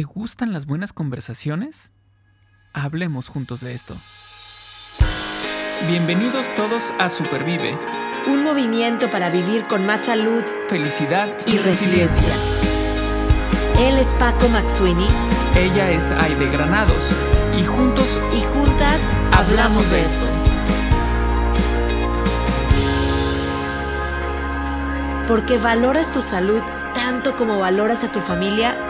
¿Te gustan las buenas conversaciones? Hablemos juntos de esto. Bienvenidos todos a Supervive. Un movimiento para vivir con más salud, felicidad y, resiliencia. Él es Paco McSweeney. Ella es Aide Granados. Y juntos y juntas hablamos de esto. Porque valoras tu salud tanto como valoras a tu familia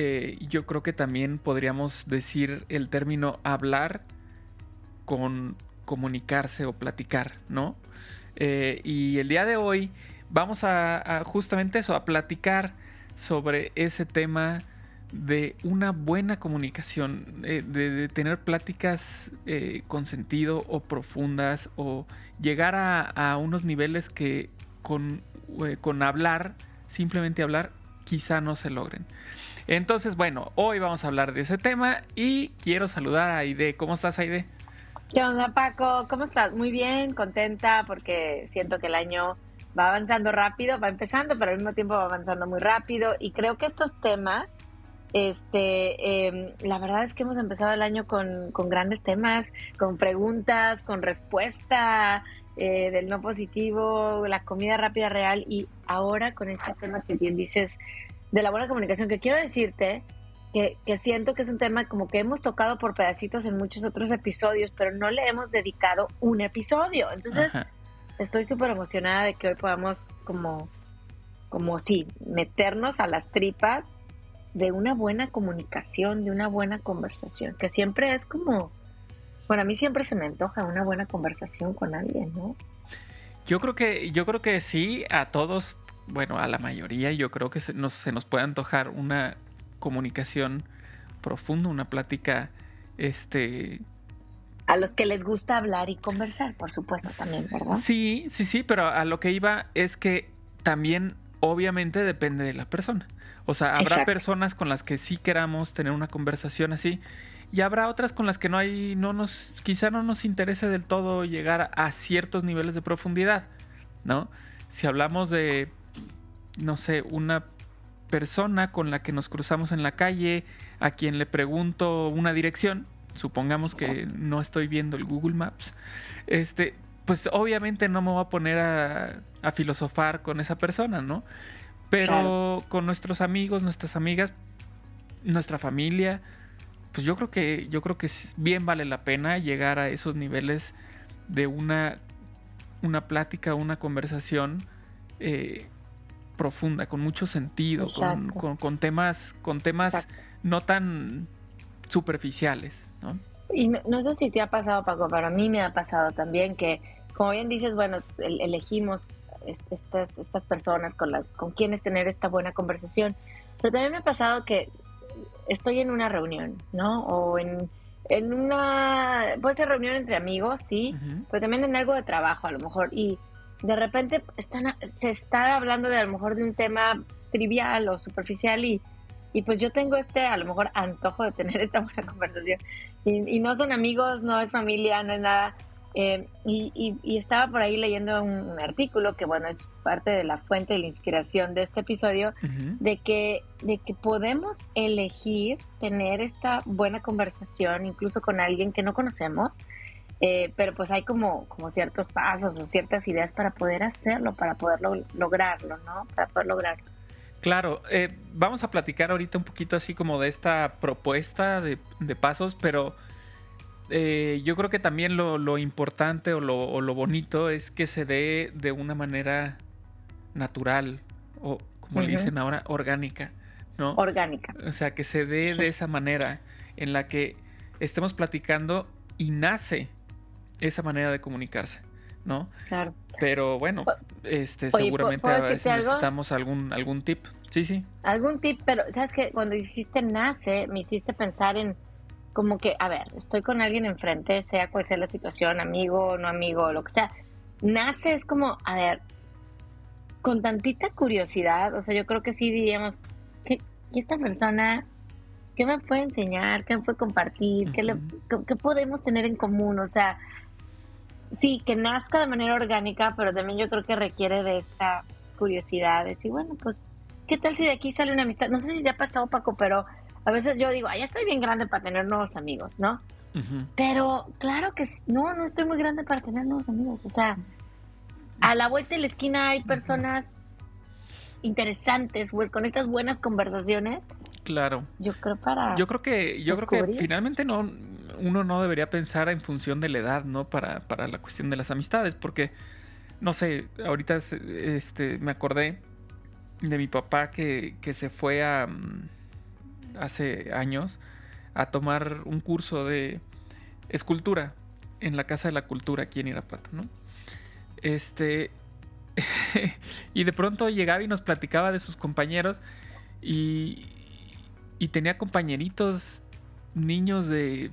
eh, yo creo que también podríamos decir el término hablar con comunicarse o platicar, ¿no? Eh, y el día de hoy vamos a, justamente eso, a platicar sobre ese tema de una buena comunicación, eh, de, tener pláticas con sentido o profundas o llegar a, unos niveles que con, con hablar, simplemente hablar, quizá no se logren. Entonces, bueno, hoy vamos a hablar de ese tema y quiero saludar a Aide. ¿Cómo estás, Aide? ¿Qué onda, Paco? ¿Cómo estás? Muy bien, contenta porque siento que el año va avanzando rápido, va empezando, pero al mismo tiempo va avanzando muy rápido y creo que estos temas, este, em, la verdad es que hemos empezado el año con, grandes temas, con preguntas, con respuesta eh, del no positivo, la comida rápida real y ahora con este tema que bien dices de la buena comunicación, que quiero decirte que, siento que es un tema como que hemos tocado por pedacitos en muchos otros episodios, pero no le hemos dedicado un episodio. Entonces, estoy súper emocionada de que hoy podamos como, como sí, meternos a las tripas de una buena comunicación, de una buena conversación, que siempre es como, bueno, a mí siempre se me antoja una buena conversación con alguien, ¿no? Yo creo que, yo creo que sí, a todos bueno, a la mayoría yo creo que se nos, se nos puede antojar una comunicación profunda, una plática, este... A los que les gusta hablar y conversar, por supuesto, también, ¿verdad? Sí, sí, sí, pero a lo que iba es que también obviamente depende de la persona. O sea, habrá personas con las que sí queramos tener una conversación así y habrá otras con las que no hay, no nos, quizá no nos interese del todo llegar a ciertos niveles de profundidad, ¿no? Si hablamos de no sé, una persona con la que nos cruzamos en la calle, a quien le pregunto una dirección, supongamos que no estoy viendo el Google Maps, este, pues obviamente no me voy a poner a, filosofar con esa persona, ¿no? Pero con nuestros amigos, nuestras amigas, nuestra familia, pues yo creo que yo creo que bien vale la pena llegar a esos niveles de una una plática, una conversación eh, profunda, con mucho sentido, con, temas, con temas no tan superficiales, ¿no? Y no, sé si te ha pasado, Paco, pero a mí me ha pasado también que, como bien dices, bueno, elegimos estas, estas personas con, las, con quienes tener esta buena conversación, pero también me ha pasado que estoy en una reunión, ¿no? O en, en una, puede ser reunión entre amigos, sí, pero también en algo de trabajo a lo mejor, y de repente están, se está hablando de a lo mejor de un tema trivial o superficial y, y pues yo tengo este a lo mejor antojo de tener esta buena conversación y, no son amigos, no es familia, no es nada. Eh, y, y, estaba por ahí leyendo un, artículo que bueno es parte de la fuente de la inspiración de este episodio de que de que podemos elegir tener esta buena conversación incluso con alguien que no conocemos eh, pero pues hay como, como ciertos pasos o ciertas ideas para poder hacerlo, para poder lograrlo, ¿no? Para poder lograrlo. Claro, eh, vamos a platicar ahorita un poquito así como de esta propuesta de, pasos, pero eh, yo creo que también lo, importante o lo, bonito es que se dé de una manera natural o como le dicen ahora, orgánica, ¿no? Orgánica. O sea, que se dé de esa manera en la que estemos platicando y nace esa manera de comunicarse, ¿no? Claro. Pero bueno, este, seguramente a veces necesitamos algún, algún tip. Sí, sí. Algún tip, pero sabes que cuando dijiste nace, me hiciste pensar en como que, a ver, estoy con alguien enfrente, sea cual sea la situación, amigo, no amigo, lo que sea. Nace es como, a ver, con tantita curiosidad, o sea, yo creo que sí diríamos, ¿qué, esta persona, qué me puede enseñar? ¿Qué me puede compartir? ¿Qué, ¿Qué podemos tener en común? O sea, sí, que nazca de manera orgánica, pero también yo creo que requiere de esta curiosidad, de decir, bueno, pues, ¿qué tal si de aquí sale una amistad? No sé si ya ha pasado, Paco, pero a veces yo digo, ay, ya estoy bien grande para tener nuevos amigos, ¿no? Pero claro que no, no estoy muy grande para tener nuevos amigos. O sea, a la vuelta de la esquina hay personas interesantes, pues con estas buenas conversaciones. Claro. Yo creo para. Yo creo que, yo creo que finalmente no, uno no debería pensar en función de la edad, ¿no? Para, para la cuestión de las amistades, porque, no sé, ahorita este, me acordé de mi papá que, que se fue a mm, hace años a tomar un curso de escultura en la Casa de la Cultura aquí en Irapuato, ¿no? Este. y de pronto llegaba y nos platicaba de sus compañeros y, y tenía compañeritos, niños de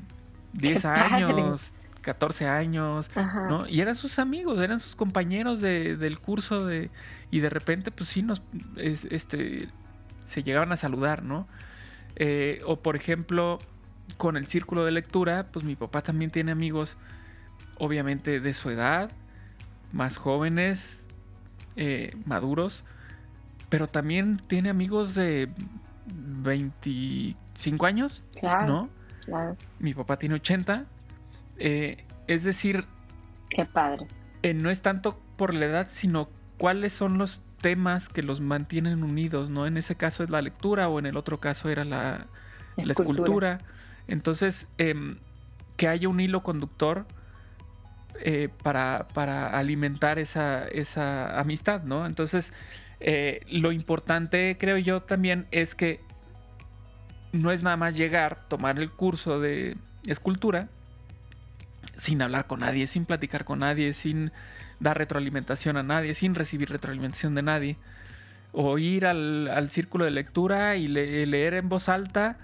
10 años, 14 años, ¿no? Y eran sus amigos, eran sus compañeros del curso de, y de repente pues sí nos, este, se llegaban a saludar, ¿no? Eh, o por ejemplo, con el círculo de lectura, pues mi papá también tiene amigos, obviamente de su edad, más jóvenes, eh, maduros, pero también tiene amigos de 25 años, ¿no? Claro. Mi papá tiene 80. Eh, es decir... Qué padre. Eh, no es tanto por la edad, sino cuáles son los temas que los mantienen unidos, ¿no? En ese caso es la lectura o en el otro caso era la, escultura. Entonces, em, que haya un hilo conductor eh, para, para, alimentar esa, esa, amistad, ¿no? Entonces, eh, lo importante, creo yo, también es que no es nada más llegar, tomar el curso de escultura, sin hablar con nadie, sin platicar con nadie, sin dar retroalimentación a nadie, sin recibir retroalimentación de nadie. O ir al, círculo de lectura y leer en voz alta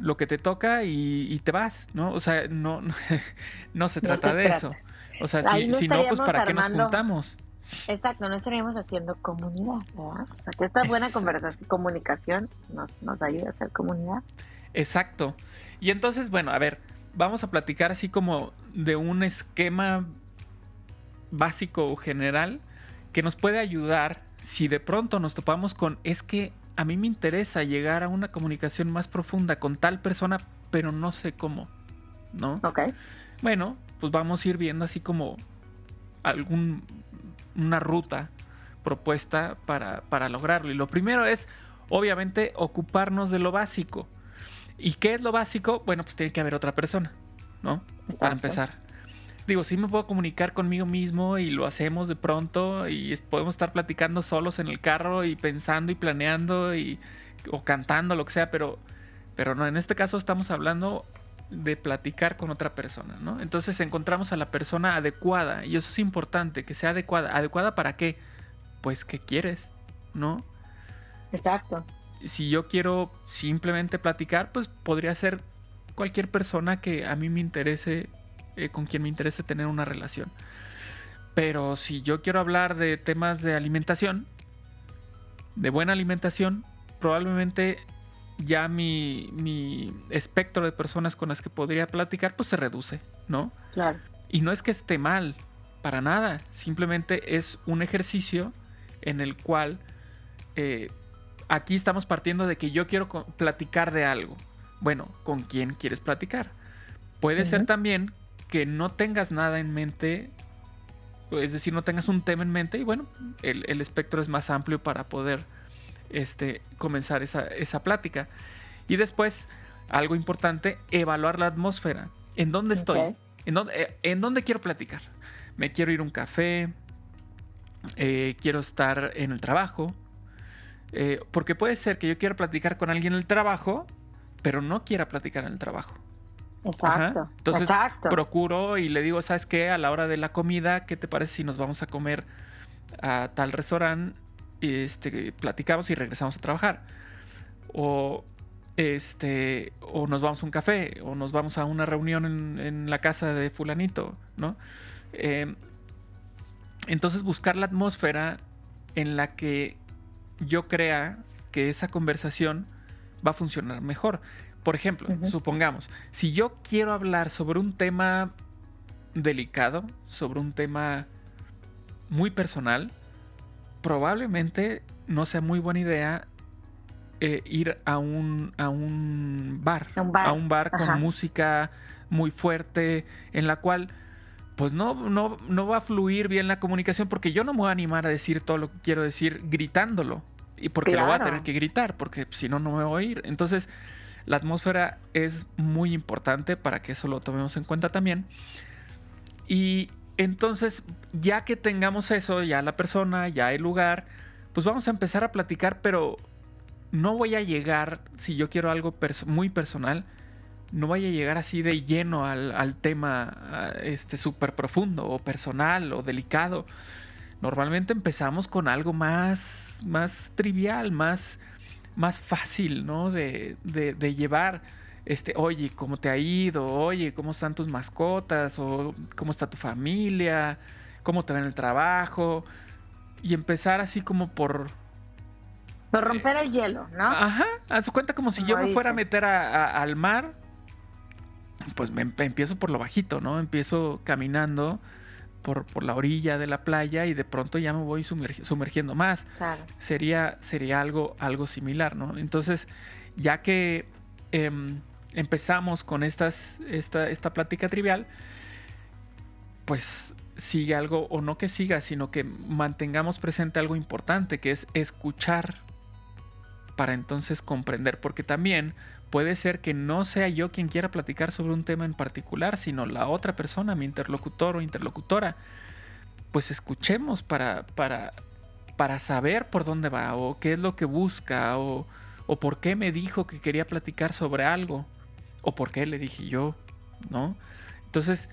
lo que te toca y, te vas, ¿no? O sea, no, no, se trata de eso. O sea, si, no, pues ¿para qué nos juntamos? Exacto, no estaríamos haciendo comunidad, ¿verdad? O sea, que esta buena conversación, comunicación nos, nos ayuda a hacer comunidad. Exacto. Y entonces, bueno, a ver, vamos a platicar así como de un esquema básico o general que nos puede ayudar si de pronto nos topamos con es que a mí me interesa llegar a una comunicación más profunda con tal persona, pero no sé cómo, ¿no? Ok. Bueno, pues vamos a ir viendo así como algún una ruta propuesta para, para lograrlo. Y lo primero es, obviamente, ocuparnos de lo básico. ¿Y qué es lo básico? Bueno, pues tiene que haber otra persona, ¿no? Para empezar. Digo, sí me puedo comunicar conmigo mismo y lo hacemos de pronto y podemos estar platicando solos en el carro y pensando y planeando y o cantando, lo que sea, pero, pero no, en este caso estamos hablando de platicar con otra persona, ¿no? Entonces encontramos a la persona adecuada y eso es importante, que sea adecuada. ¿Adecuada para qué? Pues que quieres, ¿no? Exacto. Si yo quiero simplemente platicar, pues podría ser cualquier persona que a mí me interese, eh, con quien me interese tener una relación. Pero si yo quiero hablar de temas de alimentación, de buena alimentación, probablemente ya mi, espectro de personas con las que podría platicar pues se reduce, ¿no? Claro. Y no es que esté mal, para nada, simplemente es un ejercicio en el cual eh, aquí estamos partiendo de que yo quiero platicar de algo. Bueno, ¿con quién quieres platicar? Puede ser también que no tengas nada en mente, es decir, no tengas un tema en mente y bueno, el, el espectro es más amplio para poder este, comenzar esa, plática. Y después, algo importante, evaluar la atmósfera. ¿En dónde estoy? ¿En dónde, eh, ¿En dónde quiero platicar? Me quiero ir a un café, eh, quiero estar en el trabajo. Eh, porque puede ser que yo quiera platicar con alguien en el trabajo, pero no quiera platicar en el trabajo. Exacto. Entonces procuro y le digo, ¿sabes qué? A la hora de la comida, ¿qué te parece si nos vamos a comer a tal restaurante este, platicamos y regresamos a trabajar. O, este, o nos vamos a un café, o nos vamos a una reunión en, la casa de fulanito, ¿no? Em, entonces buscar la atmósfera en la que yo crea que esa conversación va a funcionar mejor. Por ejemplo, supongamos, si yo quiero hablar sobre un tema delicado, sobre un tema muy personal, probablemente no sea muy buena idea eh, ir a un, a un bar, a un bar, con música muy fuerte, en la cual pues no, no, no va a fluir bien la comunicación porque yo no me voy a animar a decir todo lo que quiero decir gritándolo. Y porque lo voy a tener que gritar, porque si no, no me voy a oír. Entonces, la atmósfera es muy importante para que eso lo tomemos en cuenta también. Y entonces, ya que tengamos eso, ya la persona, ya el lugar, pues vamos a empezar a platicar, pero no voy a llegar, si yo quiero algo muy personal, no vaya a llegar así de lleno al, tema este súper profundo o personal o delicado. Normalmente empezamos con algo más, más trivial, más, más fácil, ¿no? De, de, llevar. Este, oye, ¿cómo te ha ido? Oye, ¿cómo están tus mascotas? O ¿cómo está tu familia? ¿Cómo te va en el trabajo? Y empezar así como por, por romper el hielo, ¿no? Ajá, a su cuenta como si yo me fuera a meter al mar pues me empiezo por lo bajito, ¿no? Empiezo caminando por, por, la orilla de la playa y de pronto ya me voy sumergiendo más. Sería, sería algo, algo similar, ¿no? Entonces, ya que em, empezamos con estas, esta, esta plática trivial, pues sigue algo, o no que siga, sino que mantengamos presente algo importante, que es escuchar para entonces comprender, porque también puede ser que no sea yo quien quiera platicar sobre un tema en particular, sino la otra persona, mi interlocutor o interlocutora. Pues escuchemos para, para, para saber por dónde va o qué es lo que busca o, o por qué me dijo que quería platicar sobre algo o por qué le dije yo, ¿no? Entonces,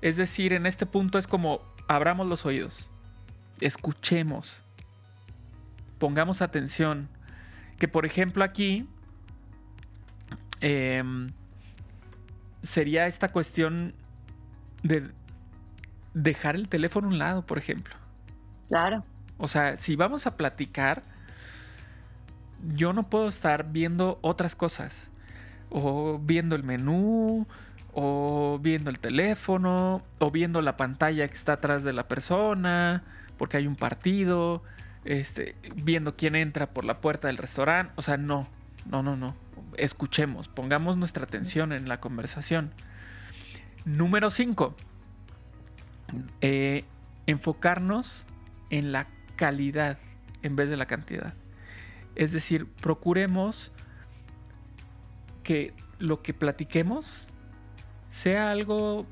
es decir, en este punto es como abramos los oídos, escuchemos, pongamos atención, que por ejemplo aquí Em, sería esta cuestión de dejar el teléfono a un lado, por ejemplo. Claro. O sea, si vamos a platicar, yo no puedo estar viendo otras cosas. O viendo el menú, o viendo el teléfono, o viendo la pantalla que está atrás de la persona, porque hay un partido, este, viendo quién entra por la puerta del restaurante. O sea, no, no, no, no escuchemos, pongamos nuestra atención en la conversación. Número 5. Eh, enfocarnos en la calidad en vez de la cantidad. Es decir, procuremos que lo que platiquemos sea algo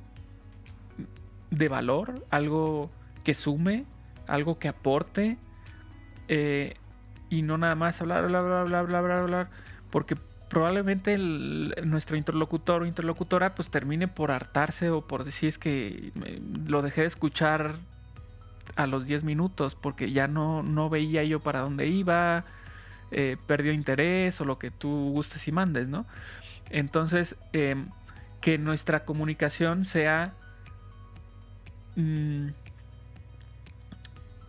de valor, algo que sume, algo que aporte, eh, y no nada más hablar, hablar, hablar, hablar, hablar, hablar, porque probablemente nuestro interlocutor o interlocutora pues termine por hartarse o por decir es que lo dejé de escuchar a los 10 minutos porque ya no, no veía yo para dónde iba, eh, perdió interés o lo que tú gustes y mandes, ¿no? Entonces, em, que nuestra comunicación sea, mm,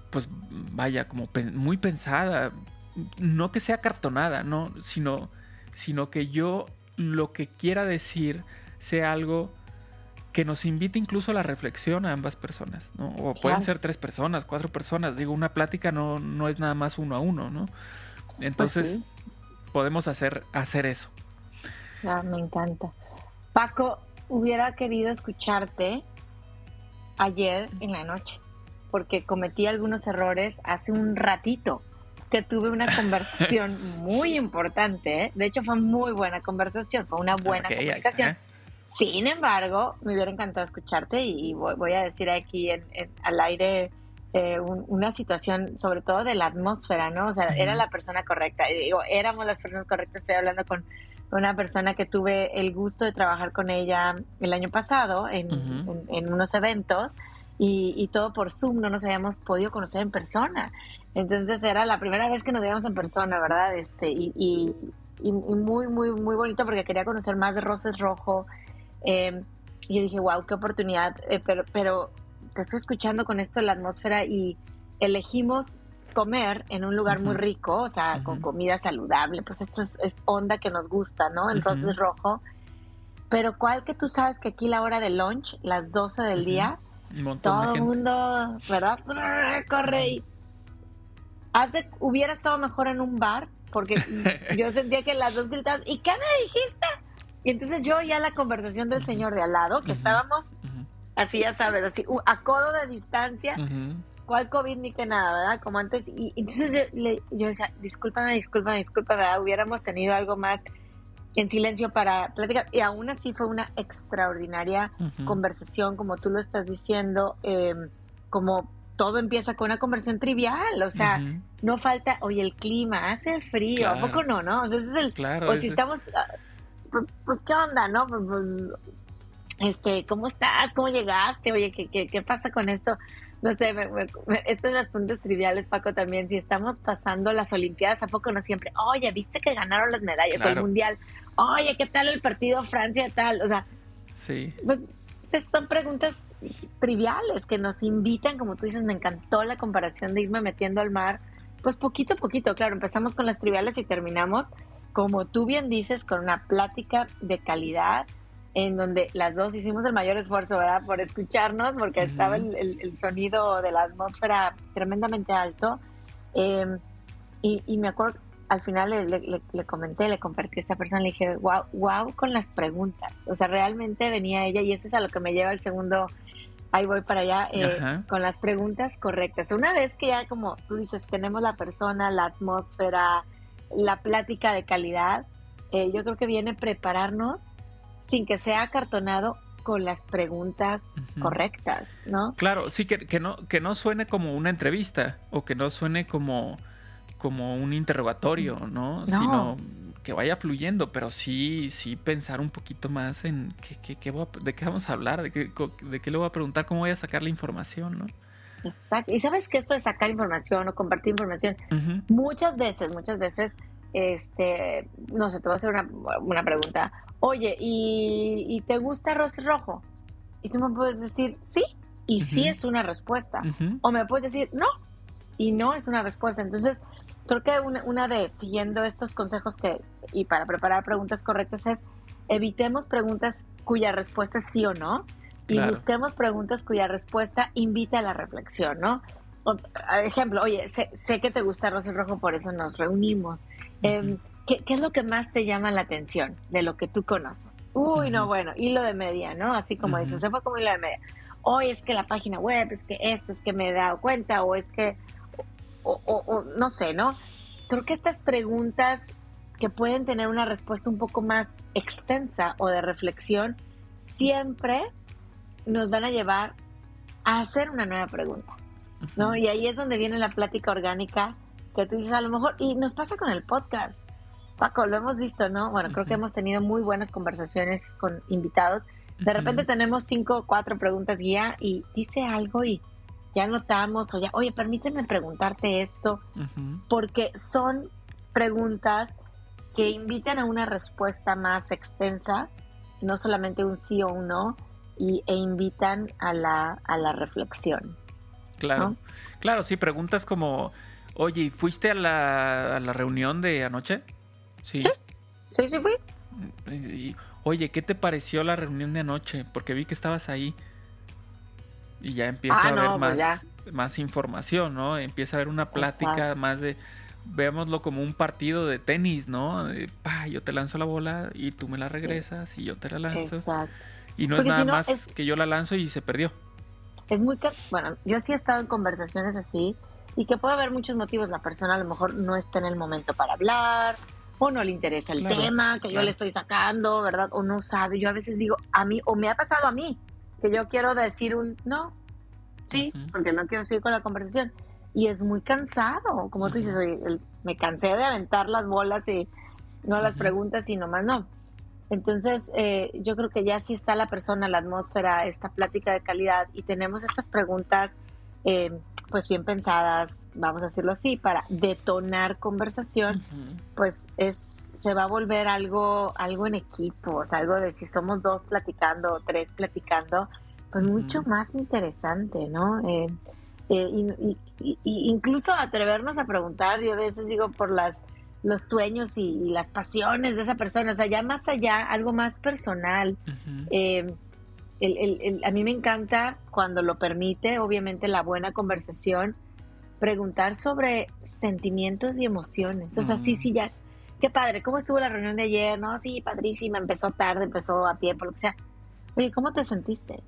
pues vaya, como muy pensada, no que sea cartonada, ¿no? Sino sino que yo lo que quiera decir sea algo que nos invite incluso a la reflexión a ambas personas, ¿no? O pueden ser tres personas, cuatro personas. Digo, una plática no, no es nada más uno a uno, ¿no? Entonces, pues podemos hacer, hacer eso. Ah, me encanta. Paco, hubiera querido escucharte ayer en la noche, porque cometí algunos errores hace un ratito que tuve una conversación muy importante. ¿eh? De hecho, fue muy buena conversación, fue una buena comunicación. Sin embargo, me hubiera encantado escucharte y voy, a decir aquí en, al aire eh, una situación, sobre todo de la atmósfera, ¿no? O sea, era la persona correcta. Y digo, éramos las personas correctas. Estoy hablando con una persona que tuve el gusto de trabajar con ella el año pasado en, en unos eventos y, todo por Zoom, no nos habíamos podido conocer en persona. Entonces era la primera vez que nos veíamos en persona, ¿verdad? Este, y, y, muy, muy, muy bonito porque quería conocer más de Roses Rojo. Eh, y yo dije, wow, qué oportunidad, eh, pero, pero te estoy escuchando con esto la atmósfera y elegimos comer en un lugar muy rico, o sea, con comida saludable, pues esto es, onda que nos gusta, ¿no? En Roses Rojo. Pero ¿cuál que tú sabes que aquí la hora de lunch, las 12 del día, todo el mundo, ¿verdad? Corre y... Hace, hubiera estado mejor en un bar, porque yo sentía que las dos gritaban, ¿y qué me dijiste? Y entonces yo ya la conversación del señor de al lado, que estábamos así, ya sabes, así, a codo de distancia, cuál COVID ni que nada, ¿verdad? Como antes. Y entonces yo, decía, discúlpame, discúlpame, discúlpame, hubiéramos tenido algo más en silencio para platicar. Y aún así fue una extraordinaria conversación, como tú lo estás diciendo, em, como todo empieza con una conversación trivial, o sea, no falta, oye, el clima, hace frío, ¿a poco no, no? O sea, ese es el... Claro, o si estamos... Ah, pues, pues, ¿qué onda, no? Pues, pues, este, ¿cómo estás? ¿Cómo llegaste? Oye, ¿qué, qué, qué pasa con esto? no sé, me, estas son las puntos triviales, Paco, también. Si estamos pasando las Olimpiadas, ¿a poco no siempre? Oye, ¿viste que ganaron las medallas el Mundial? Oye, ¿qué tal el partido Francia tal? O sea, sí. Pues, son preguntas triviales que nos invitan, como tú dices, me encantó la comparación de irme metiendo al mar. Pues poquito a poquito, claro, empezamos con las triviales y terminamos, como tú bien dices, con una plática de calidad, en donde las dos hicimos el mayor esfuerzo, ¿verdad? Por escucharnos, porque estaba el, sonido de la atmósfera tremendamente alto. Em, y, me acuerdo, al final le, comenté, le compartí a esta persona, le dije, wow, wow con las preguntas. O sea, realmente venía ella y eso es a lo que me lleva el segundo, ahí voy para allá, eh, con las preguntas correctas. Una vez que ya, como tú dices, tenemos la persona, la atmósfera, la plática de calidad, eh, yo creo que viene prepararnos sin que sea acartonado con las preguntas correctas, ¿no? Claro, sí, que, que, no, que no suene como una entrevista o que no suene como, como un interrogatorio, ¿no? Sino que vaya fluyendo, pero sí, sí pensar un poquito más en qué, qué, de qué vamos a hablar, de qué, de qué le voy a preguntar, cómo voy a sacar la información, ¿no? Exacto. Y sabes que esto de sacar información o compartir información, muchas veces, muchas veces, este, no sé, te voy a hacer una, una pregunta oye, ¿y, te gusta arroz rojo? Y tú me puedes decir sí, y sí es una respuesta. O me puedes decir no, y no es una respuesta. Entonces, creo que una, de, siguiendo estos consejos que, y para preparar preguntas correctas es, evitemos preguntas cuya respuesta es sí o no, y busquemos preguntas cuya respuesta invita a la reflexión, ¿no? Ejemplo, oye, sé, que te gusta arroz rojo, por eso nos reunimos. ¿Qué, es lo que más te llama la atención de lo que tú conoces? Uy, no, bueno, hilo de media, ¿no? Así como dices, se fue como hilo de media. Hoy es que la página web, es que esto, es que me he dado cuenta, o es que, o, no sé, ¿no? Creo que estas preguntas que pueden tener una respuesta un poco más extensa o de reflexión, siempre nos van a llevar a hacer una nueva pregunta, ¿no? Y ahí es donde viene la plática orgánica que tú dices a lo mejor, y nos pasa con el podcast. Paco, lo hemos visto, ¿no? Bueno, creo que hemos tenido muy buenas conversaciones con invitados. De repente tenemos cinco o cuatro preguntas guía y dice algo y ya notamos o ya, oye, permíteme preguntarte esto, porque son preguntas que invitan a una respuesta más extensa, no solamente un sí o un no, y, e invitan a la, a la reflexión. Claro, claro, sí, preguntas como, oye, ¿fuiste a la, a la reunión de anoche? Sí. Sí, sí, fui. oye, ¿qué te pareció la reunión de anoche? Porque vi que estabas ahí. Y ya empieza ah, a haber pues más, más información, ¿no? Empieza a haber una plática más de. Veámoslo como un partido de tenis, ¿no? yo te lanzo la bola y tú me la regresas y yo te la lanzo. Exacto. Y no es nada más que yo la lanzo y se perdió. Es muy. Bueno, yo sí he estado en conversaciones así y que puede haber muchos motivos. La persona a lo mejor no está en el momento para hablar o no le interesa el tema que yo le estoy sacando, ¿verdad? O no sabe. Yo a veces digo, a mí, o me ha pasado a mí, que yo quiero decir un no, sí, porque no quiero seguir con la conversación. Y es muy cansado, como tú dices, me cansé de aventar las bolas y no las preguntas y nomás no. Entonces, eh, yo creo que ya sí está la persona, la atmósfera, esta plática de calidad y tenemos estas preguntas eh, pues bien pensadas, vamos a decirlo así, para detonar conversación, pues es se va a volver algo algo en equipo, o sea, algo de si somos dos platicando o tres platicando, pues mucho más interesante, ¿no? Eh, eh, y, incluso atrevernos a preguntar, yo a veces digo por las los sueños y, las pasiones de esa persona, o sea, ya más allá, algo más personal a mí me encanta cuando lo permite, obviamente, la buena conversación, preguntar sobre sentimientos y emociones. O sea, sí, sí, ya. Qué padre, ¿cómo estuvo la reunión de ayer? No, sí, padrísima, empezó tarde, empezó a tiempo, lo que sea. Oye, ¿cómo te sentiste?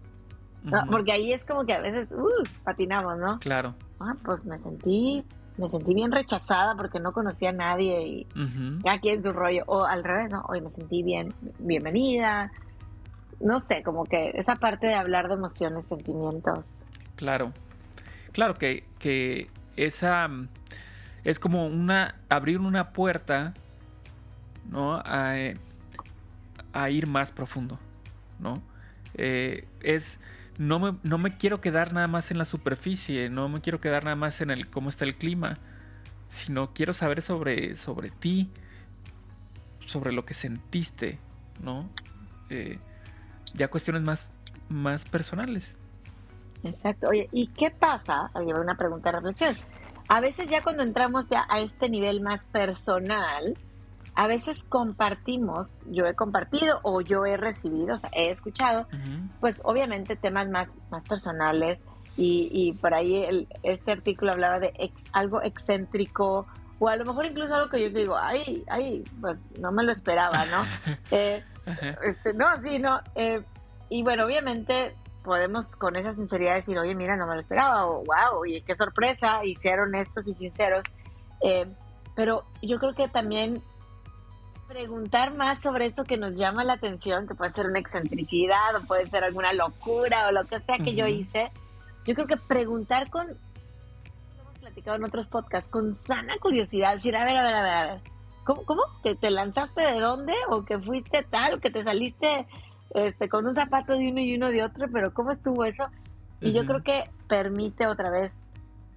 porque ahí es como que a veces, uh, patinamos, ¿no? Claro. Ah, pues me sentí, me sentí bien rechazada porque no conocía a nadie y aquí en su rollo. O al revés, ¿no? Hoy me sentí bien, bienvenida, no sé, como que esa parte de hablar de emociones, sentimientos. Claro, claro que, que esa es como una, abrir una puerta, ¿no? A, ir más profundo, ¿no? Eh, es, no me, no me quiero quedar nada más en la superficie, no me quiero quedar nada más en el cómo está el clima, sino quiero saber sobre, sobre ti, sobre lo que sentiste, ¿no? Eh, ya cuestiones más, más personales. Exacto. Oye, ¿y qué pasa? Ahí va una pregunta de reflexión. A veces ya cuando entramos ya a este nivel más personal, a veces compartimos, yo he compartido o yo he recibido, o sea, he escuchado, pues obviamente temas más, más personales y, y por ahí el, este artículo hablaba de ex, algo excéntrico o a lo mejor incluso algo que yo digo, ay, ay, pues no me lo esperaba, ¿no? eh, este, no, sí, no. Eh, y bueno, obviamente podemos con esa sinceridad decir, oye, mira, no me lo esperaba, o wow, oye, qué sorpresa, y ser honestos y sinceros. Eh, pero yo creo que también preguntar más sobre eso que nos llama la atención, que puede ser una excentricidad o puede ser alguna locura o lo que sea que yo hice, yo creo que preguntar con, hemos platicado en otros podcasts, con sana curiosidad, decir, a ver, a ver, a ver, a ver, ¿Cómo? cómo? ¿Te, ¿Te, lanzaste de dónde? ¿O que fuiste tal? ¿O que te saliste este, con un zapato de uno y uno de otro? ¿Pero cómo estuvo eso? Y yo creo que permite otra vez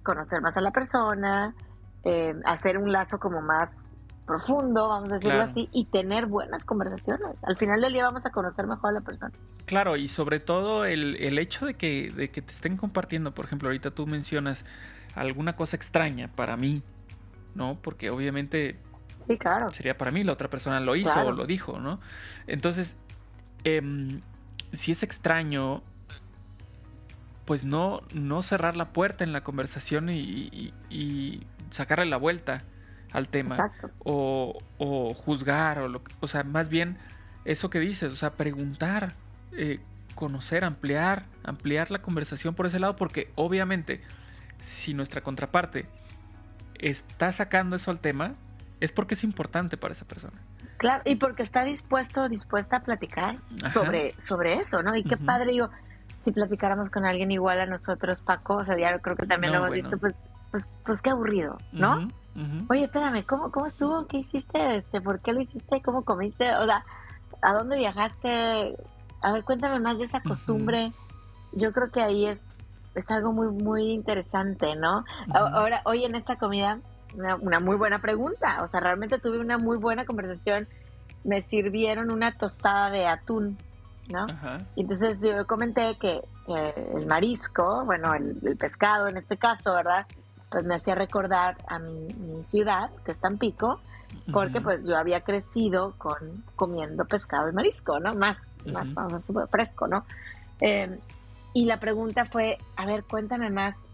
conocer más a la persona, eh, hacer un lazo como más profundo, vamos a decirlo así, y tener buenas conversaciones. Al final del día vamos a conocer mejor a la persona. Claro, y sobre todo el, el hecho de que, de que te estén compartiendo, por ejemplo, ahorita tú mencionas alguna cosa extraña para mí, ¿no? Porque obviamente Sería para mí, la otra persona lo hizo o lo dijo, ¿no? Entonces, em, si es extraño, pues no, no cerrar la puerta en la conversación y, sacarle la vuelta al tema. O, o, juzgar, o, lo, o sea, más bien eso que dices, o sea, preguntar, eh, conocer, ampliar, ampliar la conversación por ese lado, porque obviamente si nuestra contraparte está sacando eso al tema, es porque es importante para esa persona. Claro, y porque está dispuesto dispuesta a platicar sobre, sobre eso, ¿no? Y qué padre, yo, si platicáramos con alguien igual a nosotros, Paco, o sea, ya creo que también lo hemos visto, pues, pues, pues qué aburrido, ¿no? Oye, espérame, ¿cómo, ¿cómo estuvo? ¿Qué hiciste? Este, ¿Por qué lo hiciste? ¿Cómo comiste? O sea, ¿a dónde viajaste? A ver, cuéntame más de esa costumbre. Yo creo que ahí es, es algo muy, muy interesante, ¿no? Ahora, hoy en esta comida una, muy buena pregunta. O sea, realmente tuve una muy buena conversación. Me sirvieron una tostada de atún, ¿no? Y entonces yo comenté que, el marisco, bueno, el, pescado en este caso, ¿verdad? Pues me hacía recordar a mi, ciudad, que es Tampico, porque pues yo había crecido con comiendo pescado y marisco, ¿no? Más, más, más fresco, ¿no? Em, y la pregunta fue, a ver, cuéntame más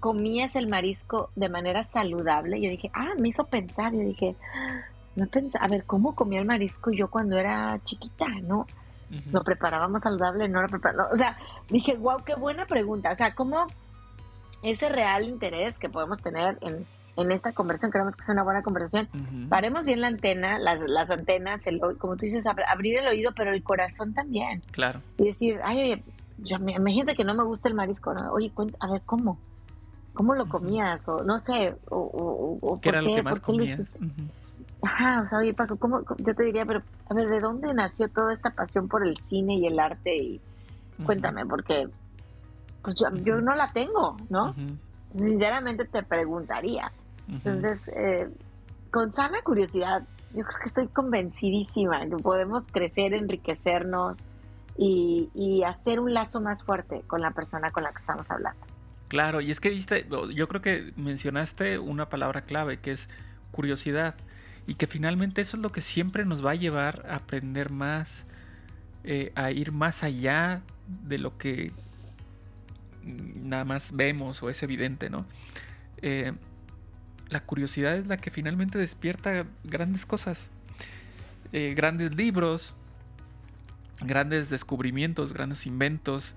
comías el marisco de manera saludable. Yo dije, ah, me hizo pensar. Yo dije, no pensaba, a ver, ¿cómo comía el marisco yo cuando era chiquita? ¿No? ¿Lo preparábamos saludable? No lo preparábamos. O sea, dije, wow, qué buena pregunta. O sea, ¿cómo ese real interés que podemos tener en, en esta conversación, creemos que es una buena conversación, paremos bien la antena, las, las antenas, el, como tú dices, abrir el oído, pero el corazón también. Claro. Y decir, ay, oye, yo, imagínate que no me gusta el marisco, ¿no? Oye, cuenta, a ver, ¿cómo? ¿Cómo lo comías? O no sé, o, o, ¿Qué, era lo que más comías? Ajá, o sea, oye Paco, ¿cómo, yo te diría, pero a ver, ¿de dónde nació toda esta pasión por el cine y el arte? Y cuéntame, porque pues yo, yo, no la tengo, ¿no? Sinceramente te preguntaría. Entonces, eh, con sana curiosidad, yo creo que estoy convencidísima que podemos crecer, enriquecernos y, y hacer un lazo más fuerte con la persona con la que estamos hablando. Claro, y es que diste, yo creo que mencionaste una palabra clave que es curiosidad y que finalmente eso es lo que siempre nos va a llevar a aprender más, eh, a ir más allá de lo que nada más vemos o es evidente, ¿no? Eh, la curiosidad es la que finalmente despierta grandes cosas, eh, grandes libros, grandes descubrimientos, grandes inventos,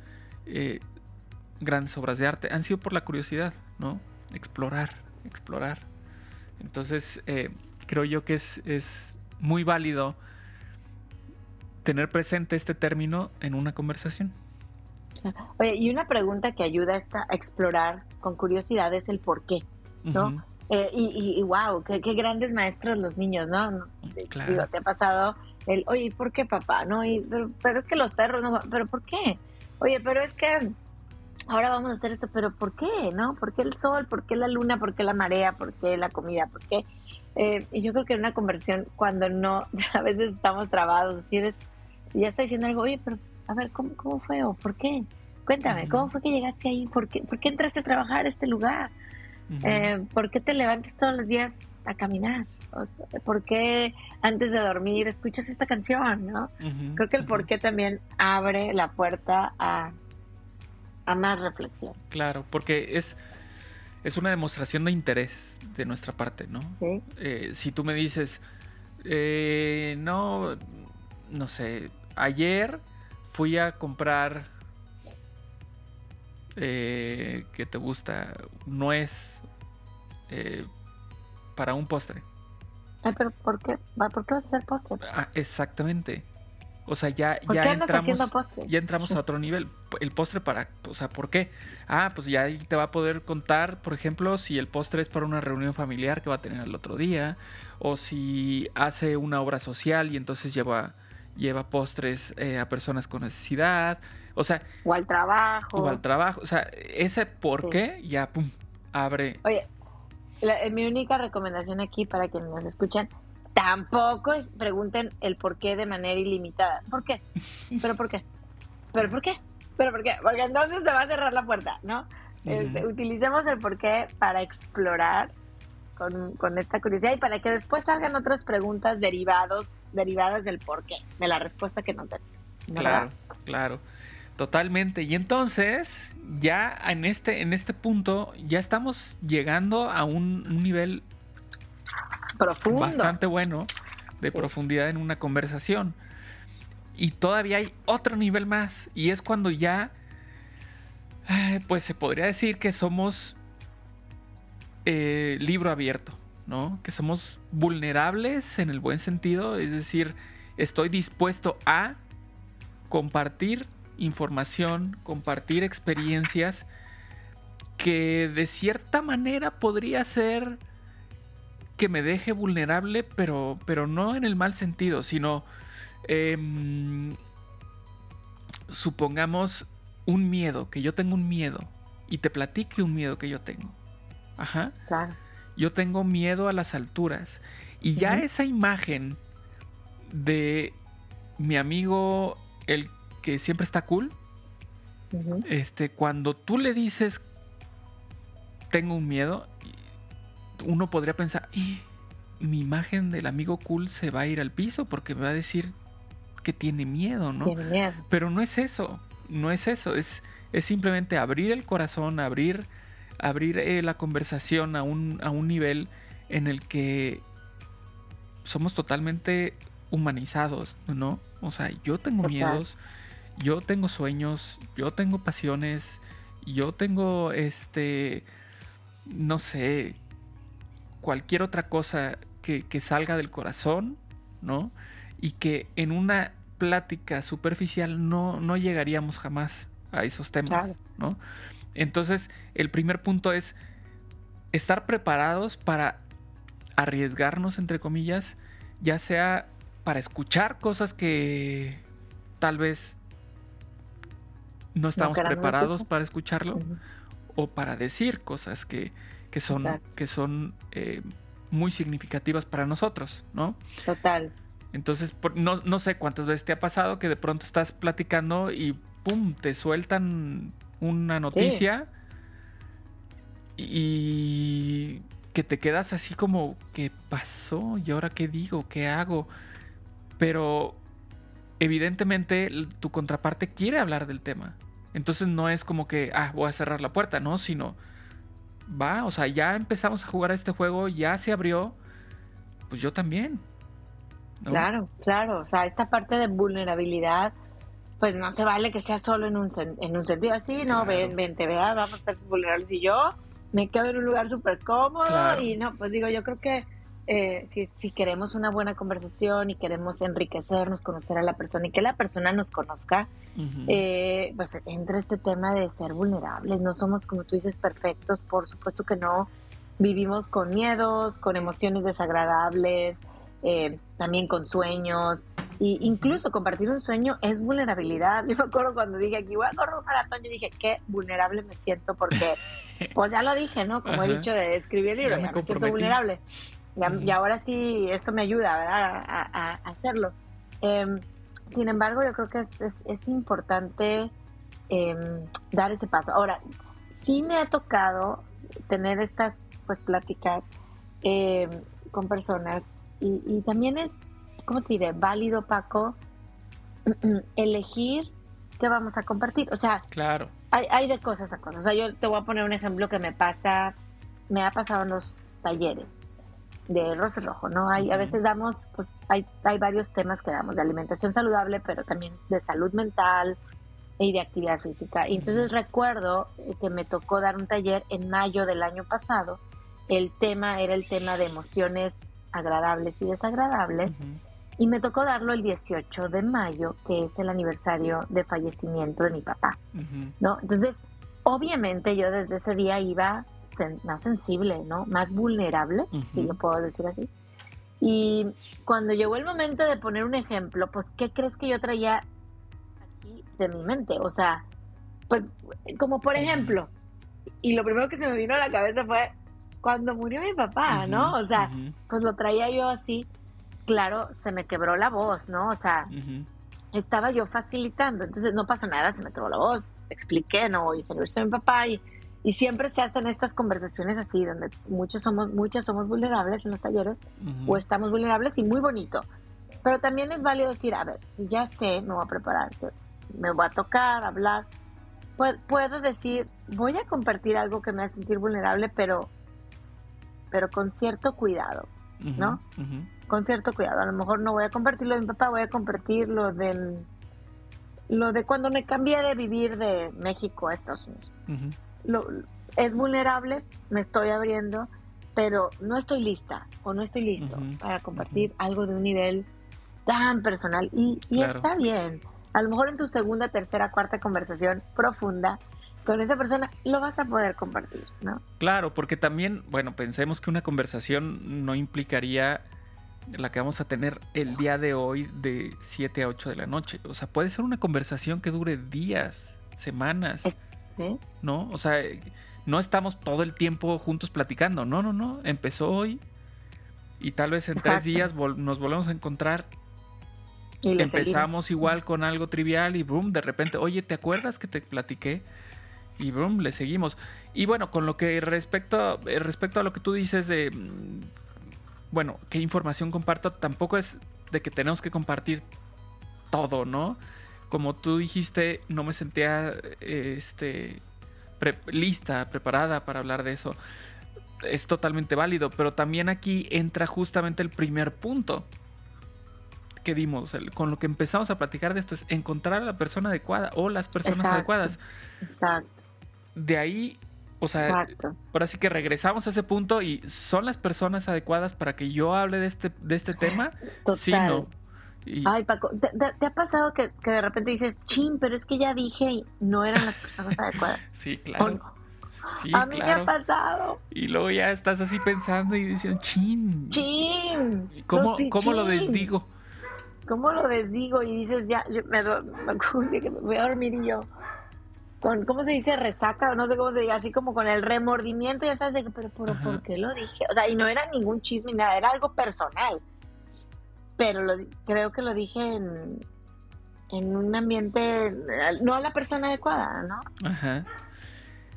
grandes obras de arte, han sido por la curiosidad, ¿no? Explorar, explorar. Entonces, creo yo que es, es muy válido tener presente este término en una conversación. Oye, y una pregunta que ayuda a explorar con curiosidad es el por qué, ¿no? Eh, y, wow, qué, grandes maestros los niños, ¿no? Claro. te ha pasado el, oye, ¿por qué papá? No, y, pero, es que los perros, no, pero ¿por qué? Oye, pero es que ahora vamos a hacer esto, pero ¿por qué? ¿No? ¿Por qué el sol? ¿Por qué la luna? ¿Por qué la marea? ¿Por qué la comida? ¿Por qué? Eh, y yo creo que en una conversión, cuando no, a veces estamos trabados, si eres, si ya está diciendo algo, oye, pero a ver, ¿cómo, cómo fue o por qué? Cuéntame, ¿cómo fue que llegaste ahí? ¿Por qué, por qué entraste a trabajar a este lugar? Eh, ¿Por qué te levantas todos los días a caminar? ¿Por qué antes de dormir escuchas esta canción? ¿no? Creo que el por qué también abre la puerta a, a más reflexión. Claro, porque es es una demostración de interés de nuestra parte, ¿no? Eh, si tú me dices, eh, no, no sé, ayer fui a comprar, eh, ¿qué te gusta? Nuez eh, para un postre. Ay, pero ¿por qué? ¿Por qué vas a hacer postre? Ah, exactamente. O sea, ya, ya entramos, ya entramos a otro nivel. El postre para, o sea, ¿por qué? Ah, pues ya te va a poder contar, por ejemplo, si el postre es para una reunión familiar que va a tener el otro día, o si hace una obra social y entonces lleva, lleva postres eh, a personas con necesidad, o sea... O al trabajo. O al trabajo, o sea, ese por qué ya, pum, abre... Oye, mi única recomendación aquí para quienes nos escuchan Tampoco es, pregunten el por qué de manera ilimitada. ¿Por qué? ¿Pero por qué? ¿Pero por qué? ¿Pero por qué? Porque entonces te va a cerrar la puerta, ¿no? Este, utilicemos el por qué para explorar con, esta curiosidad y para que después salgan otras preguntas derivados, derivadas del por qué, de la respuesta que nos den. Claro, claro. Totalmente. Y entonces, ya en este, en este punto, ya estamos llegando a un nivel bastante bueno de profundidad en una conversación. Y todavía hay otro nivel más. Y es cuando ya, eh, pues se podría decir que somos eh, libro abierto, ¿no? Que somos vulnerables en el buen sentido. Es decir, estoy dispuesto a compartir información, compartir experiencias que de cierta manera podría ser que me deje vulnerable, pero, pero no en el mal sentido, sino em, supongamos un miedo, que yo tengo un miedo y te platique un miedo que yo tengo. Ajá. Claro. Yo tengo miedo a las alturas. Y ya esa imagen de mi amigo, el que siempre está cool, este, cuando tú le dices, tengo un miedo, uno podría pensar, mi imagen del amigo cool se va a ir al piso porque me va a decir que tiene miedo, ¿no? Tiene miedo. Pero no es eso, no es eso, es, es simplemente abrir el corazón, abrir, abrir eh, la conversación a un, a un nivel en el que somos totalmente humanizados, ¿no? O sea, yo tengo miedos, yo tengo sueños, yo tengo pasiones, yo tengo este, no sé, cualquier otra cosa que, salga del corazón, ¿no? Y que en una plática superficial no, no llegaríamos jamás a esos temas, ¿no? Entonces, el primer punto es estar preparados para arriesgarnos, entre comillas, ya sea para escuchar cosas que tal vez no estamos preparados para escucharlo o para decir cosas que, son, que son eh, muy significativas para nosotros, ¿no? Total. Entonces, no, no, sé cuántas veces te ha pasado que de pronto estás platicando y ¡pum! te sueltan una noticia y que te quedas así como, ¿qué pasó? ¿Y ahora qué digo? ¿Qué hago? Pero evidentemente tu contraparte quiere hablar del tema. Entonces no es como que, ah, voy a cerrar la puerta, ¿no? Sino, va, o sea, ya empezamos a jugar a este juego, ya se abrió, pues yo también. Claro, claro, o sea, esta parte de vulnerabilidad, pues no se vale que sea solo en un, en un sentido así, no, ven, ven, te vea, vamos a ser vulnerables y yo me quedo en un lugar súper cómodo y no, pues digo, yo creo que eh, si, si, queremos una buena conversación y queremos enriquecernos, conocer a la persona y que la persona nos conozca, eh, pues entra este tema de ser vulnerables. No somos, como tú dices, perfectos, por supuesto que no. Vivimos con miedos, con emociones desagradables, eh, también con sueños. Y incluso compartir un sueño es vulnerabilidad. Yo me acuerdo cuando dije aquí voy a correr un maratón, yo dije qué vulnerable me siento porque, pues ya lo dije, ¿no? Como he dicho de escribir el libro, ya me siento vulnerable. Y, ahora sí, esto me ayuda A, hacerlo. Em, sin embargo, yo creo que es, importante em, dar ese paso. Ahora, sí me ha tocado tener estas pues, pláticas em, con personas y, también es, ¿cómo te diré? Válido, Paco, elegir qué vamos a compartir. O sea, claro. hay, hay de cosas a cosas. O sea, yo te voy a poner un ejemplo que me pasa, me ha pasado en los talleres de Rosa Rojo, ¿no? Hay, a veces damos, pues hay, hay varios temas que damos de alimentación saludable, pero también de salud mental y de actividad física. Y entonces recuerdo que me tocó dar un taller en mayo del año pasado. El tema era el tema de emociones agradables y desagradables. Y me tocó darlo el 18 de mayo, que es el aniversario de fallecimiento de mi papá, ¿no? Entonces, obviamente yo desde ese día iba más sensible, ¿no? Más vulnerable, si yo puedo decir así. Y cuando llegó el momento de poner un ejemplo, pues, ¿qué crees que yo traía aquí de mi mente? O sea, pues, como por ejemplo, y lo primero que se me vino a la cabeza fue cuando murió mi papá, ¿no? O sea, pues lo traía yo así, claro, se me quebró la voz, ¿no? O sea, estaba yo facilitando, entonces no pasa nada, se me quebró la voz, expliqué, ¿no? Y se aniversario de mi papá y y siempre se hacen estas conversaciones así, donde muchos somos, muchas somos vulnerables en los talleres o estamos vulnerables y muy bonito. Pero también es válido decir, a ver, si ya sé, me voy a preparar, me voy a tocar, hablar, puedo, decir, voy a compartir algo que me hace sentir vulnerable, pero, pero con cierto cuidado, ¿no? Con cierto cuidado. A lo mejor no voy a compartir lo de mi papá, voy a compartir lo de, lo de cuando me cambié de vivir de México a Estados Unidos lo, es vulnerable, me estoy abriendo, pero no estoy lista o no estoy listo para compartir algo de un nivel tan personal y, está bien. A lo mejor en tu segunda, tercera, cuarta conversación profunda con esa persona lo vas a poder compartir, ¿no? Claro, porque también, bueno, pensemos que una conversación no implicaría la que vamos a tener el día de hoy de 7 a 8 de la noche. O sea, puede ser una conversación que dure días, semanas. ¿No? O sea, no estamos todo el tiempo juntos platicando. No, no, no. Empezó hoy y tal vez en tres días nos volvemos a encontrar. Empezamos igual con algo trivial y boom, de repente, oye, ¿te acuerdas que te platiqué? Y boom, le seguimos. Y bueno, con lo que respecto, eh, respecto a lo que tú dices de, mm, bueno, qué información comparto, tampoco es de que tenemos que compartir todo, ¿no? como tú dijiste, no me sentía este, lista, preparada para hablar de eso. Es totalmente válido, pero también aquí entra justamente el primer punto que dimos, con lo que empezamos a platicar de esto, es encontrar a la persona adecuada o las personas adecuadas. Exacto. De ahí, o sea, ahora sí que regresamos a ese punto y son las personas adecuadas para que yo hable de este, de este tema. Sí, no. Ay, Paco, ¿te, ha pasado que, de repente dices, chin, pero es que ya dije y no eran las personas adecuadas? Sí, claro. Sí, a mí me ha pasado. Y luego ya estás así pensando y diciendo, chin. Chin. ¿Cómo, ¿cómo lo desdigo? ¿Cómo lo desdigo? Y dices, ya, yo me, me, voy a dormir y yo con, ¿cómo se dice? Resaca, no sé cómo se diga, así como con el remordimiento, ya sabes, de que, pero, pero ¿por qué lo dije? O sea, y no era ningún chisme, nada, era algo personal. Pero lo, creo que lo dije en, en un ambiente, no a la persona adecuada, ¿no? Ajá.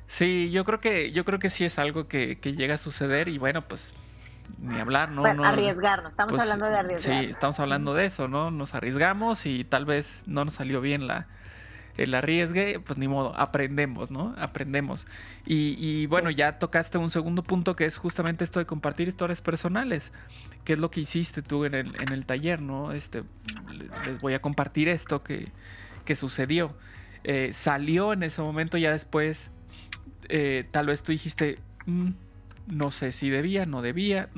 Sí, yo creo que, yo creo que sí es algo que, llega a suceder y bueno, pues ni hablar, ¿no? no arriesgarnos, estamos pues, hablando de arriesgarnos. Sí, estamos hablando de eso, ¿no? Nos arriesgamos y tal vez no nos salió bien la, el arriesgue, pues ni modo, aprendemos, ¿no? Aprendemos. Y, bueno, ya tocaste un segundo punto que es justamente esto de compartir historias personales, que es lo que hiciste tú en el, en el taller, ¿no? Este, les voy a compartir esto que, sucedió. Eh, salió en ese momento, ya después, eh, tal vez tú dijiste, mm, no sé si debía, no debía.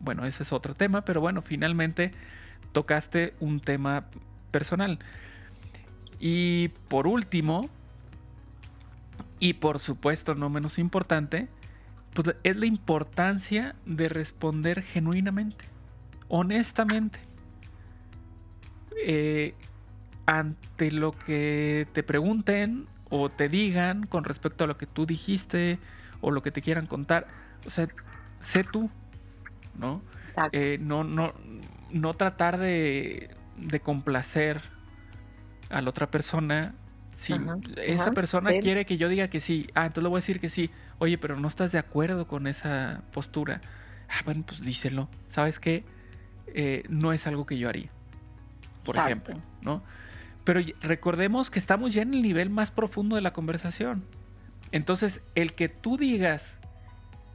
Bueno, ese es otro tema, pero bueno, finalmente tocaste un tema personal. Y por último, y por supuesto no menos importante, pues es la importancia de responder genuinamente, honestamente, eh, ante lo que te pregunten o te digan con respecto a lo que tú dijiste o lo que te quieran contar. O sea, sé tú, ¿no? Eh, no, no, no tratar de, de complacer a la otra persona, si esa persona quiere que yo diga que sí, ah, entonces le voy a decir que sí, oye, pero no estás de acuerdo con esa postura, ah, bueno, pues díselo, ¿sabes qué? Eh, no es algo que yo haría, por ejemplo, ¿no? Pero recordemos que estamos ya en el nivel más profundo de la conversación. Entonces, el que tú digas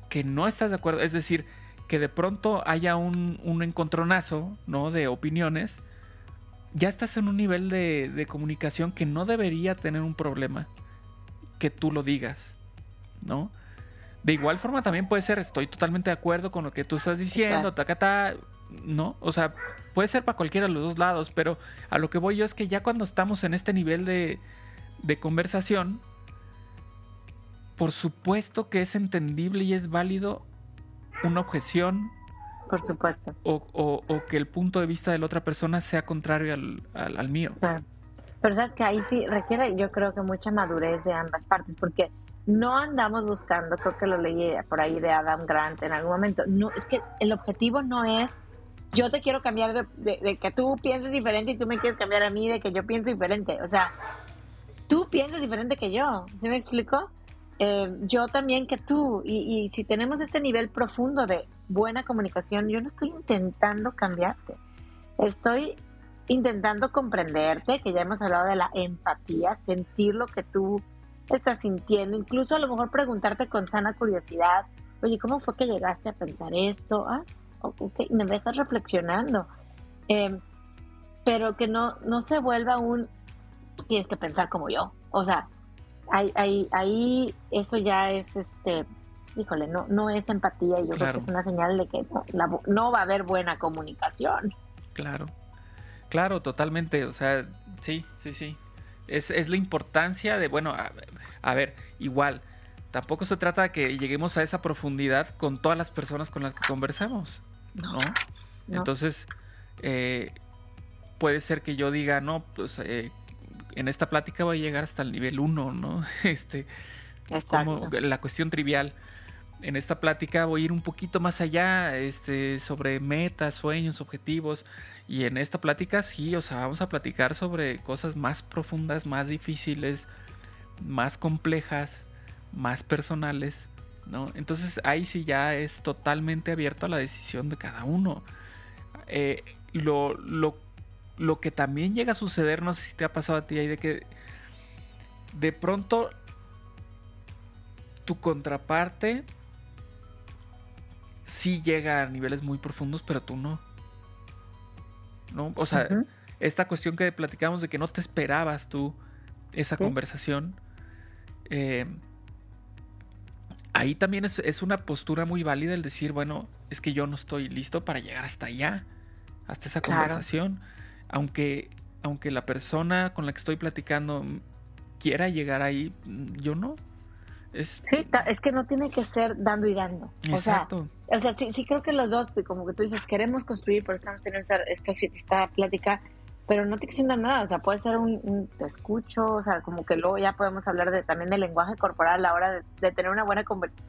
que no estás de acuerdo, es decir, que de pronto haya un, un encontronazo, ¿no? De opiniones, ya estás en un nivel de, comunicación que no debería tener un problema que tú lo digas, ¿no? De igual forma también puede ser, estoy totalmente de acuerdo con lo que tú estás diciendo, tacata, ¿no? O sea, puede ser para cualquiera de los dos lados, pero a lo que voy yo es que ya cuando estamos en este nivel de, de conversación, por supuesto que es entendible y es válido una objeción, por supuesto. O, que el punto de vista de la otra persona sea contrario al, mío. Pero sabes que ahí sí requiere, yo creo que mucha madurez de ambas partes, porque no andamos buscando, creo que lo leí por ahí de Adam Grant en algún momento, no, es que el objetivo no es yo te quiero cambiar de, que tú pienses diferente y tú me quieres cambiar a mí de que yo pienso diferente. O sea, tú piensas diferente que yo. ¿Sí me explico? Eh, yo también que tú, y, si tenemos este nivel profundo de buena comunicación, yo no estoy intentando cambiarte, estoy intentando comprenderte, que ya hemos hablado de la empatía, sentir lo que tú estás sintiendo, incluso a lo mejor preguntarte con sana curiosidad, oye, ¿cómo fue que llegaste a pensar esto? Ah, ok, me dejas reflexionando, eh, pero que no, no se vuelva un, tienes que pensar como yo, o sea, ahí, ahí, ahí eso ya es, este, híjole, no, no es empatía y yo creo que es una señal de que no, va a haber buena comunicación. Claro, claro, totalmente, o sea, sí, sí, sí. Es, es la importancia de, bueno, a, ver, igual, tampoco se trata de que lleguemos a esa profundidad con todas las personas con las que conversamos, ¿no? Entonces, eh, puede ser que yo diga, no, pues eh, en esta plática voy a llegar hasta el nivel 1, ¿no? Este, como la cuestión trivial. En esta plática voy a ir un poquito más allá, este, sobre metas, sueños, objetivos. Y en esta plática sí, o sea, vamos a platicar sobre cosas más profundas, más difíciles, más complejas, más personales, ¿no? Entonces ahí sí ya es totalmente abierto a la decisión de cada uno. Eh, lo, lo lo que también llega a suceder, no sé si te ha pasado a ti ahí, de que de pronto tu contraparte sí llega a niveles muy profundos, pero tú no. ¿No? O sea, esta cuestión que platicamos de que no te esperabas tú esa conversación. Eh, ahí también es, una postura muy válida el decir, bueno, es que yo no estoy listo para llegar hasta allá, hasta esa conversación aunque, aunque la persona con la que estoy platicando quiera llegar ahí, yo no. Sí, es que no tiene que ser dando y dando. Exacto. O sea, sí, sí creo que los dos, como que tú dices, queremos construir, pero estamos teniendo esta, esta, esta plática, pero no te exigen nada. O sea, puede ser un, te escucho, o sea, como que luego ya podemos hablar de también del lenguaje corporal a la hora de, tener una buena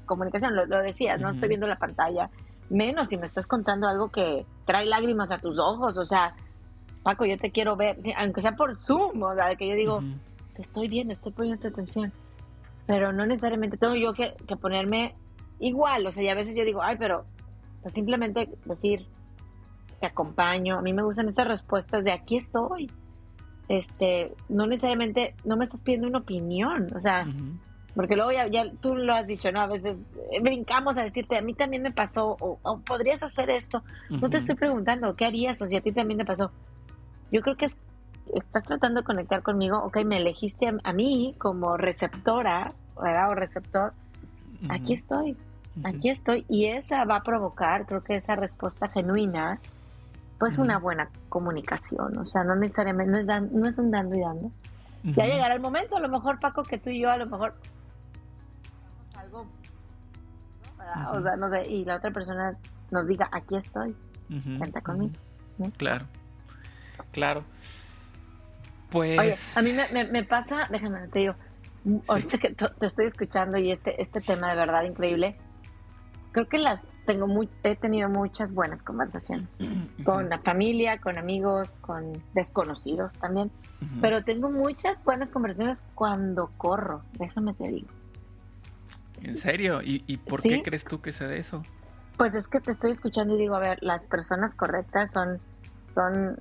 comunicación. Lo, decías, no estoy viendo la pantalla, menos si me estás contando algo que trae lágrimas a tus ojos. O sea, Paco, yo te quiero ver, aunque sea por Zoom, o sea, que yo digo, te estoy viendo, estoy poniendo atención pero no necesariamente tengo yo que, ponerme igual, o sea, y a veces yo digo, ay, pero pues simplemente decir, te acompaño, a mí me gustan estas respuestas de aquí estoy, este, no necesariamente, no me estás pidiendo una opinión, o sea, porque luego ya, ya, tú lo has dicho, ¿no? A veces eh, brincamos a decirte, a mí también me pasó, o, podrías hacer esto, no te estoy preguntando, ¿qué harías? O si a ti también te pasó. Yo creo que es estás tratando de conectar conmigo, ok, me elegiste a, mí como receptora, ¿verdad? O receptor, aquí estoy, aquí estoy. Y esa va a provocar, creo que esa respuesta genuina, pues una buena comunicación, o sea, no necesariamente, no es, no es un dando y dando. Ya llegará el momento, a lo mejor Paco, que tú y yo a lo mejor algo, o sea, no sé, y la otra persona nos diga, aquí estoy, cuenta conmigo. Claro, claro. Pues. a mí me, pasa, déjame, te digo, ahorita que te estoy escuchando y este, este tema de verdad increíble, creo que las tengo muy, he tenido muchas buenas conversaciones con la familia, con amigos, con desconocidos también, pero tengo muchas buenas conversaciones cuando corro, déjame te digo. ¿En serio? ¿Y, por qué crees tú que sea de eso? Pues es que te estoy escuchando y digo, a ver, las personas correctas son, son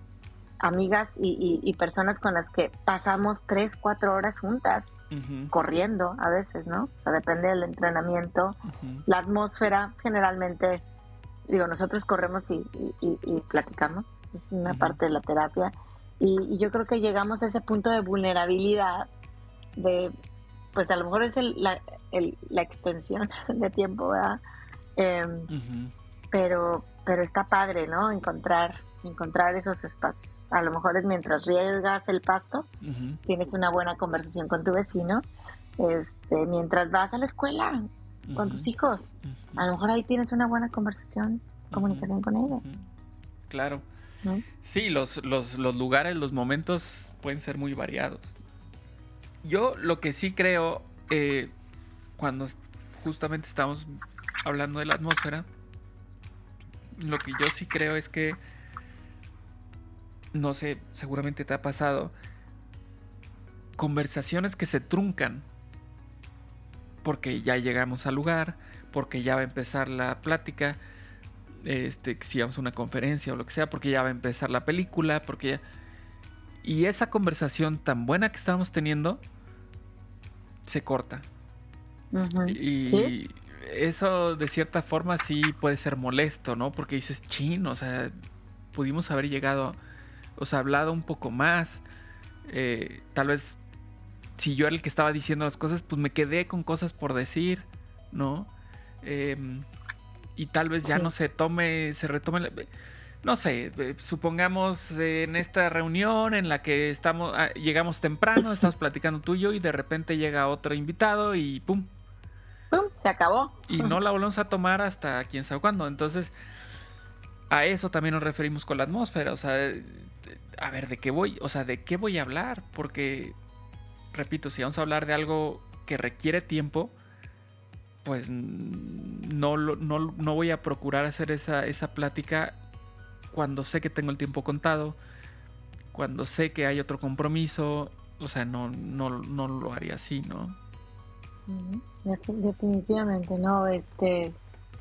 amigas y, personas con las que pasamos tres, cuatro horas juntas, corriendo a veces, ¿no? O sea, depende del entrenamiento. La atmósfera, generalmente, digo, nosotros corremos y, platicamos, es una parte de la terapia. Y, yo creo que llegamos a ese punto de vulnerabilidad, de, pues a lo mejor es la, la, extensión de tiempo, ¿verdad? Em, pero, pero está padre, ¿no? Encontrar encontrar esos espacios. A lo mejor es mientras riegas el pasto, tienes una buena conversación con tu vecino, este, mientras vas a la escuela con tus hijos, a lo mejor ahí tienes una buena conversación, comunicación con ellos. Claro. Sí, los, los, los lugares, los momentos pueden ser muy variados. Yo lo que sí creo, eh, cuando justamente estamos hablando de la atmósfera, lo que yo sí creo es que no sé, seguramente te ha pasado, conversaciones que se truncan porque ya llegamos al lugar, porque ya va a empezar la plática, este, si vamos a una conferencia o lo que sea, porque ya va a empezar la película, porque ya... Y esa conversación tan buena que estábamos teniendo se corta. Y eso de cierta forma sí puede ser molesto, ¿no? Porque dices, chin, o sea, pudimos haber llegado o sea, hablado un poco más. Eh, tal vez si yo era el que estaba diciendo las cosas, pues me quedé con cosas por decir, ¿no? Em, y tal vez ya no se tome, se retome. no sé, eh, supongamos en esta reunión en la que estamos, ah, llegamos temprano, estamos platicando tú y yo, y de repente llega otro invitado y ¡pum! ¡Pum! Se acabó. Y no la volvemos a tomar hasta quién sabe cuándo. Entonces, a eso también nos referimos con la atmósfera. O sea, a ver, ¿de qué voy? O sea, ¿de qué voy a hablar? Porque, repito, si vamos a hablar de algo que requiere tiempo, pues no, no, voy a procurar hacer esa, esa plática cuando sé que tengo el tiempo contado, cuando sé que hay otro compromiso, o sea, no, no, no lo haría así, ¿no? Definitivamente, no, este,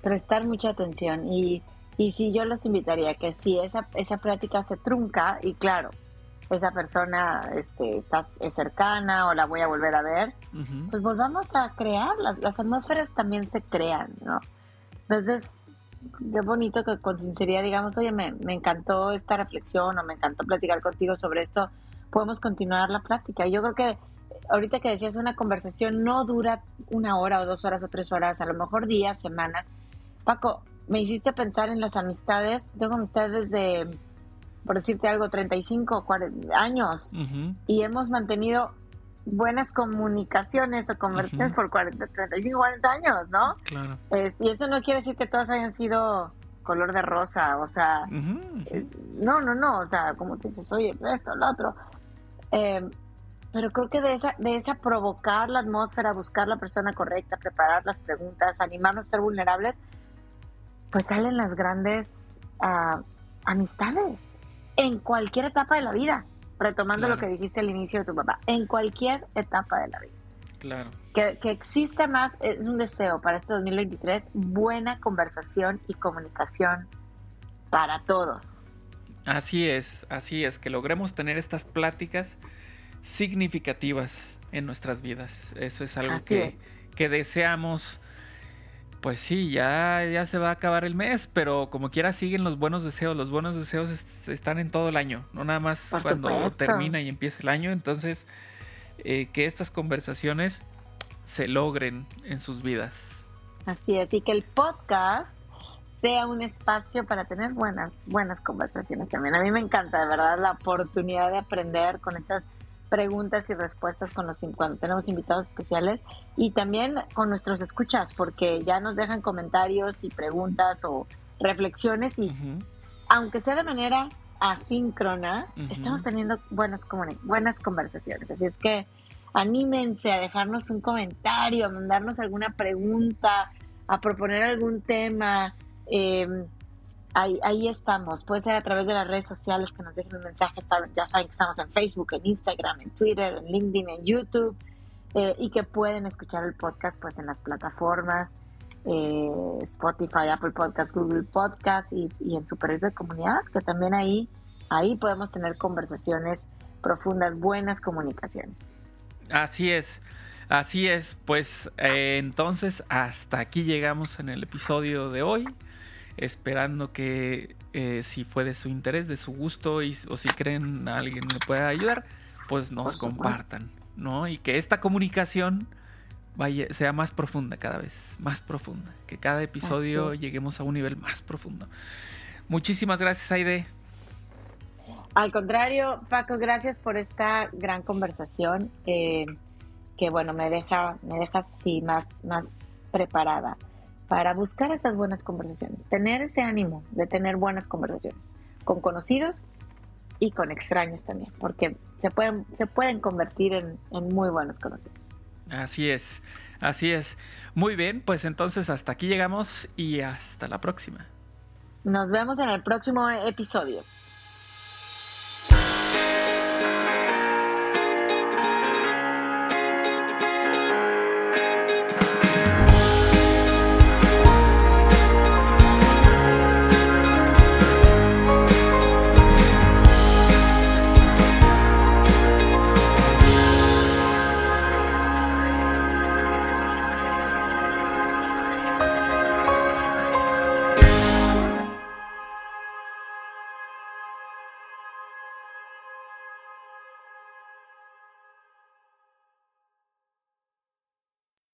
prestar mucha atención y y sí, yo los invitaría que si esa, esa práctica se trunca y claro, esa persona este, está, es cercana o la voy a volver a ver, pues volvamos a crear, las, las atmósferas también se crean, ¿no? Entonces, qué bonito que con sinceridad digamos, oye, me, me encantó esta reflexión o me encantó platicar contigo sobre esto, podemos continuar la plática. Yo creo que ahorita que decías una conversación no dura una hora o dos horas o tres horas, a lo mejor días, semanas. Paco, me hiciste pensar en las amistades. Tengo amistades de, por decirte algo, 35, 40 años y hemos mantenido buenas comunicaciones o conversaciones por 40, 35, 40 años, ¿no? Claro. y eso no quiere decir que todas hayan sido color de rosa, o sea, eh, no, no, no, o sea, como tú dices, oye, esto, lo otro. Eh, pero creo que de esa, de esa provocar la atmósfera, buscar la persona correcta, preparar las preguntas, animarnos a ser vulnerables, pues salen las grandes ah, amistades en cualquier etapa de la vida, retomando lo que dijiste al inicio de tu papá, en cualquier etapa de la vida. Claro. Que, que exista más, es un deseo para este 2023, buena conversación y comunicación para todos. Así es, así es, que logremos tener estas pláticas significativas en nuestras vidas. Eso es algo que, que deseamos. Pues sí, ya, ya se va a acabar el mes, pero como quiera siguen los buenos deseos. Los buenos deseos están en todo el año, no nada más cuando termina y empieza el año. Entonces, eh, que estas conversaciones se logren en sus vidas. Así es, y que el podcast sea un espacio para tener buenas, buenas conversaciones también. A mí me encanta, de verdad, la oportunidad de aprender con estas preguntas y respuestas con los cuando tenemos invitados especiales y también con nuestros escuchas porque ya nos dejan comentarios y preguntas o reflexiones y aunque sea de manera asíncrona estamos teniendo buenas buenas conversaciones. Así es que anímense a dejarnos un comentario a mandarnos alguna pregunta a proponer algún tema eh, ahí, estamos. Puede ser a través de las redes sociales que nos dejen un mensaje. Ya saben que estamos en Facebook, en Instagram, en Twitter, en LinkedIn, en YouTube. Eh, y que pueden escuchar el podcast pues en las plataformas eh, Spotify, Apple Podcasts, Google Podcasts y, en Super de Comunidad, que también ahí, ahí podemos tener conversaciones profundas, buenas comunicaciones. Así es. Así es, pues eh, entonces hasta aquí llegamos en el episodio de hoy esperando que eh, si fue de su interés, de su gusto y, o si creen a alguien le pueda ayudar, pues nos compartan, ¿no? Y que esta comunicación vaya, sea más profunda cada vez, más profunda, que cada episodio lleguemos a un nivel más profundo. Muchísimas gracias, Aide. Al contrario, Paco, gracias por esta gran conversación eh, que bueno, me deja, me deja así más, más preparada para buscar esas buenas conversaciones, tener ese ánimo de tener buenas conversaciones con conocidos y con extraños también, porque se pueden, se pueden convertir en, en muy buenos conocidos. Así es, así es. Muy bien, pues entonces hasta aquí llegamos y hasta la próxima. Nos vemos en el próximo episodio.